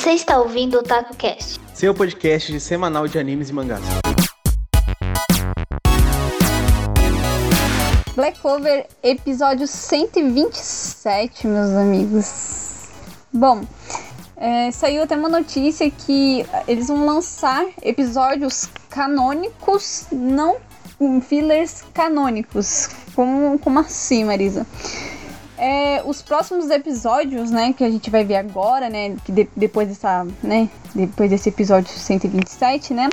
Você está ouvindo o TacoCast, seu podcast de semanal de animes e mangás. Black Clover, episódio 127, meus amigos. Bom, é, saiu até uma notícia que eles vão lançar episódios canônicos, não fillers canônicos. Como, como assim, Marisa? É, os próximos episódios, né, que a gente vai ver agora, né, que de, depois dessa, né, depois desse episódio 127, né,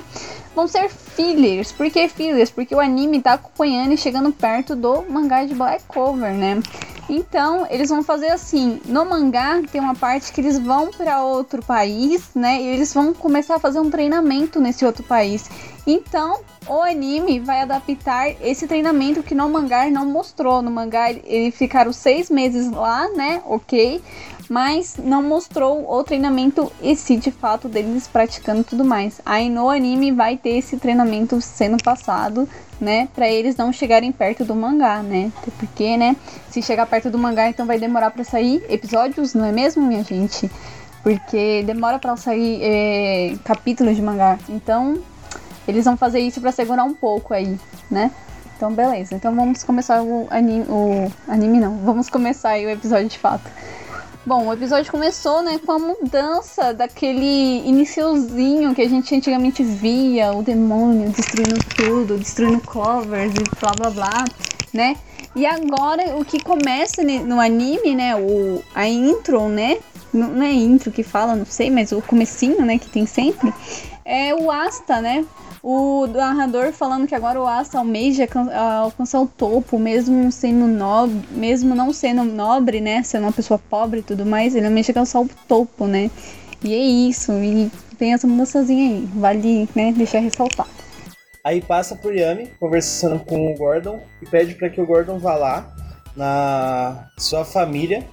vão ser fillers. Por que fillers? Porque o anime tá acompanhando e chegando perto do mangá de Black Clover, né? Então, eles vão fazer assim, no mangá tem uma parte que eles vão para outro país, né? E eles vão começar a fazer um treinamento nesse outro país. Então, o anime vai adaptar esse treinamento que no mangá não mostrou. No mangá ele ficaram seis meses lá, né? Ok mas não mostrou o treinamento e se de fato deles praticando tudo mais. Aí no anime vai ter esse treinamento sendo passado, né, para eles não chegarem perto do mangá, né? Porque, né, se chegar perto do mangá, então vai demorar para sair episódios, não é mesmo, minha gente? Porque demora para sair é, capítulos de mangá. Então, eles vão fazer isso para segurar um pouco aí, né? Então, beleza. Então, vamos começar o anime, o anime não. Vamos começar aí o episódio de fato. Bom, o episódio começou, né, com a mudança daquele iniciozinho que a gente antigamente via, o demônio destruindo tudo, destruindo covers e blá blá blá, né? E agora o que começa no anime, né, o, a intro, né? Não, é intro que fala, não sei, mas o comecinho, né, que tem sempre, é o Asta, né? O narrador falando que agora o Asta almeja alcançar o topo, mesmo sendo nobre, mesmo não sendo nobre, né? Sendo uma pessoa pobre e tudo mais, ele almeja alcançar o topo, né? E é isso, e tem essa mudançazinha aí, vale né, deixar ressaltado. Aí passa por Yami conversando com o Gordon e pede para que o Gordon vá lá na sua família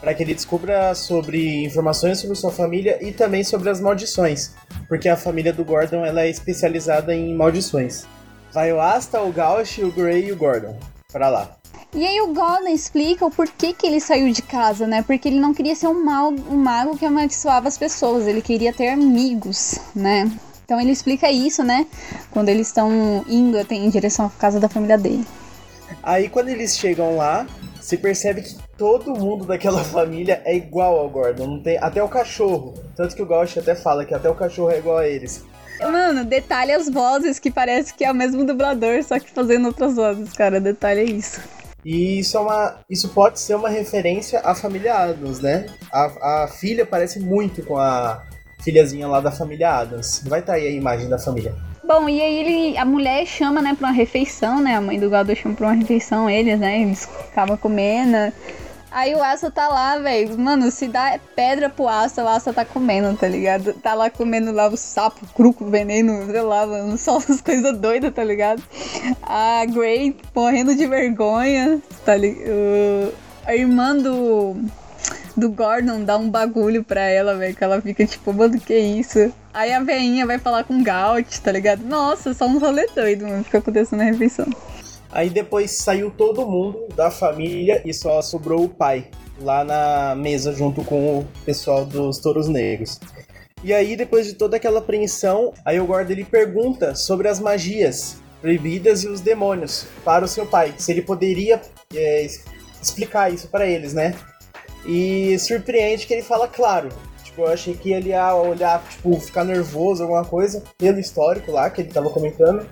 para que ele descubra sobre informações sobre sua família e também sobre as maldições, porque a família do Gordon ela é especializada em maldições. Vai o Asta, o Gauch, o Gray e o Gordon para lá. E aí o Gordon explica o porquê que ele saiu de casa, né? Porque ele não queria ser um, mal, um mago que amaldiçoava as pessoas, ele queria ter amigos, né? Então ele explica isso, né? Quando eles estão indo até em direção à casa da família dele. Aí quando eles chegam lá, se percebe que todo mundo daquela família é igual ao Gordon, não tem até o cachorro. Tanto que o Gauch até fala que até o cachorro é igual a eles. Mano, detalhe as vozes que parece que é o mesmo dublador, só que fazendo outras vozes, cara. Detalhe é isso. E isso é uma. Isso pode ser uma referência à família Adams, né? A, a filha parece muito com a filhazinha lá da família Adams. Vai estar tá aí a imagem da família. Bom, e aí ele, a mulher chama, né, pra uma refeição, né? A mãe do Gado chama pra uma refeição eles, né? Eles acabam comendo. Aí o Asa tá lá, velho. Mano, se dá pedra pro Asa, o Asa tá comendo, tá ligado? Tá lá comendo lá o sapo, cruco, veneno, sei lá, mano. Só as coisas doidas, tá ligado? A Grey morrendo de vergonha, tá ligado? A irmã do do Gordon dá um bagulho pra ela, velho, que ela fica tipo, mano, que isso? Aí a veinha vai falar com o Gaut, tá ligado? Nossa, só um rolê doido, mano, fica acontecendo na refeição. Aí depois saiu todo mundo da família e só sobrou o pai lá na mesa junto com o pessoal dos Touros Negros. E aí, depois de toda aquela apreensão, aí o guarda ele pergunta sobre as magias proibidas e os demônios para o seu pai. Se ele poderia é, explicar isso para eles, né? E surpreende que ele fala claro. Tipo, eu achei que ele ia olhar, tipo, ficar nervoso, alguma coisa, pelo histórico lá que ele tava comentando.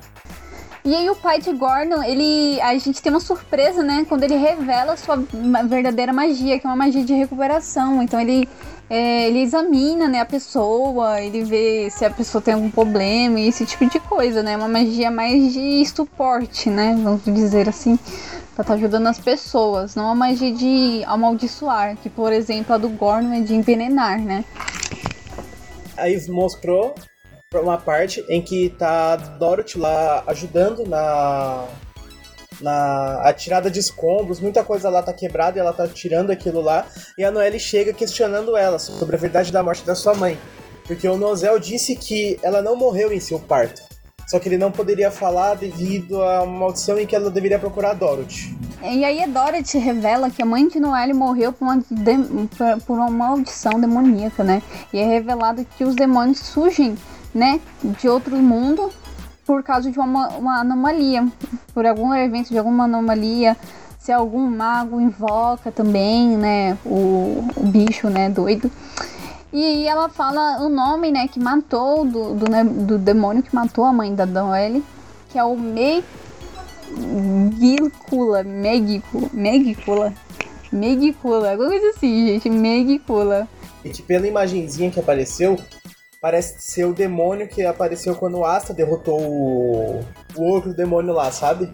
E aí o pai de Gordon, ele. A gente tem uma surpresa, né? Quando ele revela sua verdadeira magia, que é uma magia de recuperação. Então ele. É, ele examina né, a pessoa, ele vê se a pessoa tem algum problema e esse tipo de coisa, né? Uma magia mais de suporte, né? Vamos dizer assim pra estar tá ajudando as pessoas, não a magia de amaldiçoar, que por exemplo a do Gorn é de envenenar, né? Aí mostrou uma parte em que tá Dorothy lá ajudando na na a tirada de escombros, muita coisa lá tá quebrada e ela tá tirando aquilo lá, e a Noelle chega questionando ela sobre a verdade da morte da sua mãe. Porque o Nozel disse que ela não morreu em seu parto. Só que ele não poderia falar devido a uma maldição em que ela deveria procurar a Dorothy. E aí a Dorothy revela que a mãe de Noelle morreu por uma, de, por uma maldição demoníaca, né? E é revelado que os demônios surgem, né, de outro mundo por causa de uma, uma anomalia, por algum evento de alguma anomalia, se algum mago invoca também, né, o, o bicho, né, doido. E aí ela fala o nome, né, que matou, do, do, né, do demônio que matou a mãe da Noelle, que é o Me Megicula, Megicula, Megicula, Megicula, alguma coisa assim, gente, Megicula. E que pela imagenzinha que apareceu, parece ser o demônio que apareceu quando o Asta derrotou o, o outro demônio lá, sabe?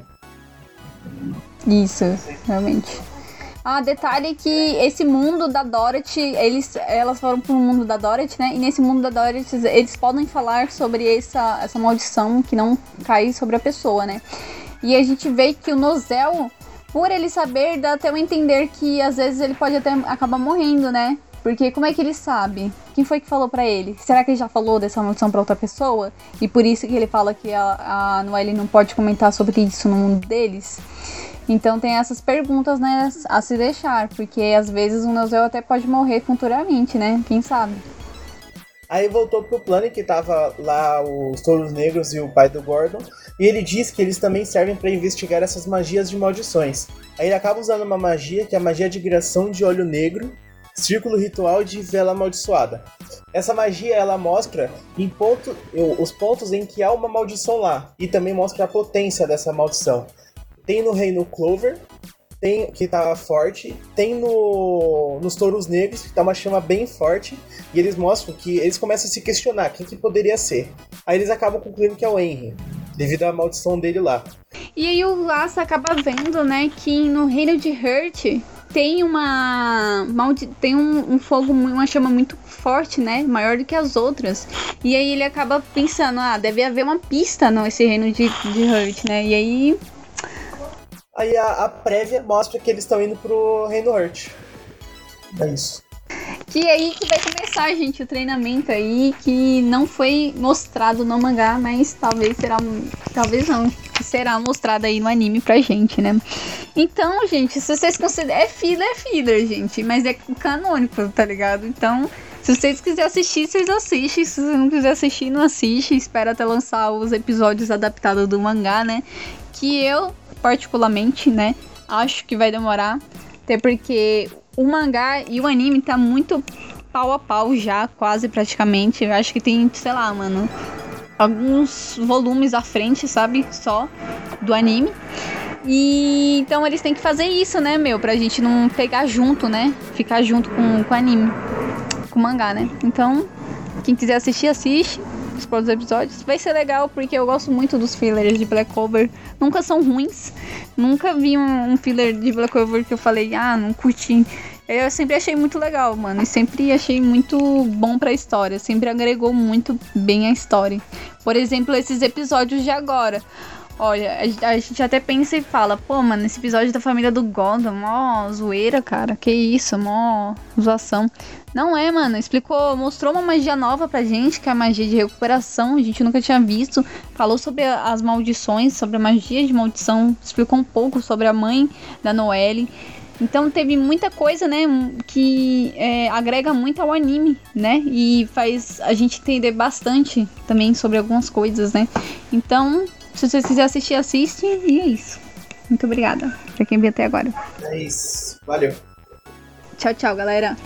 Isso, realmente. Ah, detalhe que esse mundo da Dorothy, eles, elas foram pro mundo da Dorothy, né? E nesse mundo da Dorothy, eles podem falar sobre essa, essa maldição que não cai sobre a pessoa, né? E a gente vê que o Nozel, por ele saber, dá até um entender que às vezes ele pode até acabar morrendo, né? Porque como é que ele sabe? Quem foi que falou para ele? Será que ele já falou dessa maldição para outra pessoa? E por isso que ele fala que a, a Noelle não pode comentar sobre isso no mundo deles? Então tem essas perguntas, né, a se deixar, porque às vezes o Nozel até pode morrer futuramente, né? Quem sabe? Aí voltou pro plano que tava lá os Touros Negros e o pai do Gordon, e ele diz que eles também servem para investigar essas magias de maldições. Aí ele acaba usando uma magia que é a magia de criação de olho negro, círculo ritual de vela amaldiçoada. Essa magia ela mostra em ponto, os pontos em que há uma maldição lá e também mostra a potência dessa maldição. Tem no reino Clover, tem que tá forte, tem no nos touros negros que tá uma chama bem forte e eles mostram que eles começam a se questionar quem que poderia ser. Aí eles acabam concluindo que é o Henry, devido à maldição dele lá. E aí o Laça acaba vendo, né, que no reino de Hurt tem uma tem um, um, fogo, uma chama muito forte, né? Maior do que as outras. E aí ele acaba pensando, ah, deve haver uma pista nesse reino de, de Hurt, né? E aí Aí a, a prévia mostra que eles estão indo pro Reino Hurt. É isso. Que é aí que vai começar, gente, o treinamento aí, que não foi mostrado no mangá, mas talvez será. Talvez não. Será mostrado aí no anime pra gente, né? Então, gente, se vocês consideram. É filler, é filler, gente. Mas é canônico, tá ligado? Então, se vocês quiserem assistir, vocês assistem. Se vocês não quiserem assistir, não assiste. Espera até lançar os episódios adaptados do mangá, né? Que eu particularmente, né? Acho que vai demorar. Até porque o mangá e o anime tá muito pau a pau já, quase praticamente. Eu acho que tem, sei lá, mano, alguns volumes à frente, sabe? Só do anime. E então eles têm que fazer isso, né, meu? Pra gente não pegar junto, né? Ficar junto com, o anime, com o mangá, né? Então, quem quiser assistir, assiste os próximos episódios. Vai ser legal porque eu gosto muito dos fillers de Black Clover. Nunca são ruins. Nunca vi um, um filler de Black Clover que eu falei, ah, não curti. Eu sempre achei muito legal, mano. E sempre achei muito bom pra história. Sempre agregou muito bem a história. Por exemplo, esses episódios de agora. Olha, a, gente até pensa e fala, pô, mano, esse episódio da família do Gordon, mó zoeira, cara. Que isso, mó zoação. Não é, mano. Explicou, mostrou uma magia nova pra gente, que é a magia de recuperação. A gente nunca tinha visto. Falou sobre as maldições, sobre a magia de maldição. Explicou um pouco sobre a mãe da Noelle. Então teve muita coisa, né, que é, agrega muito ao anime, né, e faz a gente entender bastante também sobre algumas coisas, né. Então se você quiser assistir, assiste e é isso. Muito obrigada pra quem viu até agora. É isso. Valeu. Tchau, tchau, galera.